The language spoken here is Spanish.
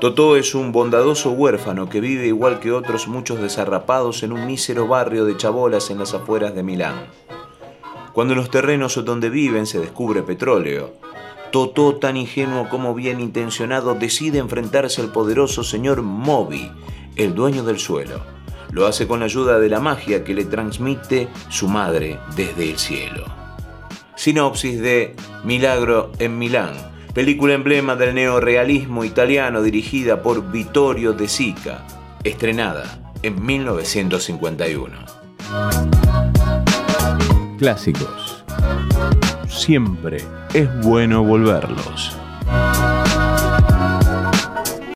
Totó es un bondadoso huérfano que vive igual que otros muchos desarrapados en un mísero barrio de chabolas en las afueras de Milán. Cuando en los terrenos donde viven se descubre petróleo, Totó, tan ingenuo como bien intencionado, decide enfrentarse al poderoso señor Moby, el dueño del suelo. Lo hace con la ayuda de la magia que le transmite su madre desde el cielo. Sinopsis de Milagro en Milán, película emblema del neorealismo italiano dirigida por Vittorio De Sica, estrenada en 1951. Clásicos. Siempre es bueno volverlos.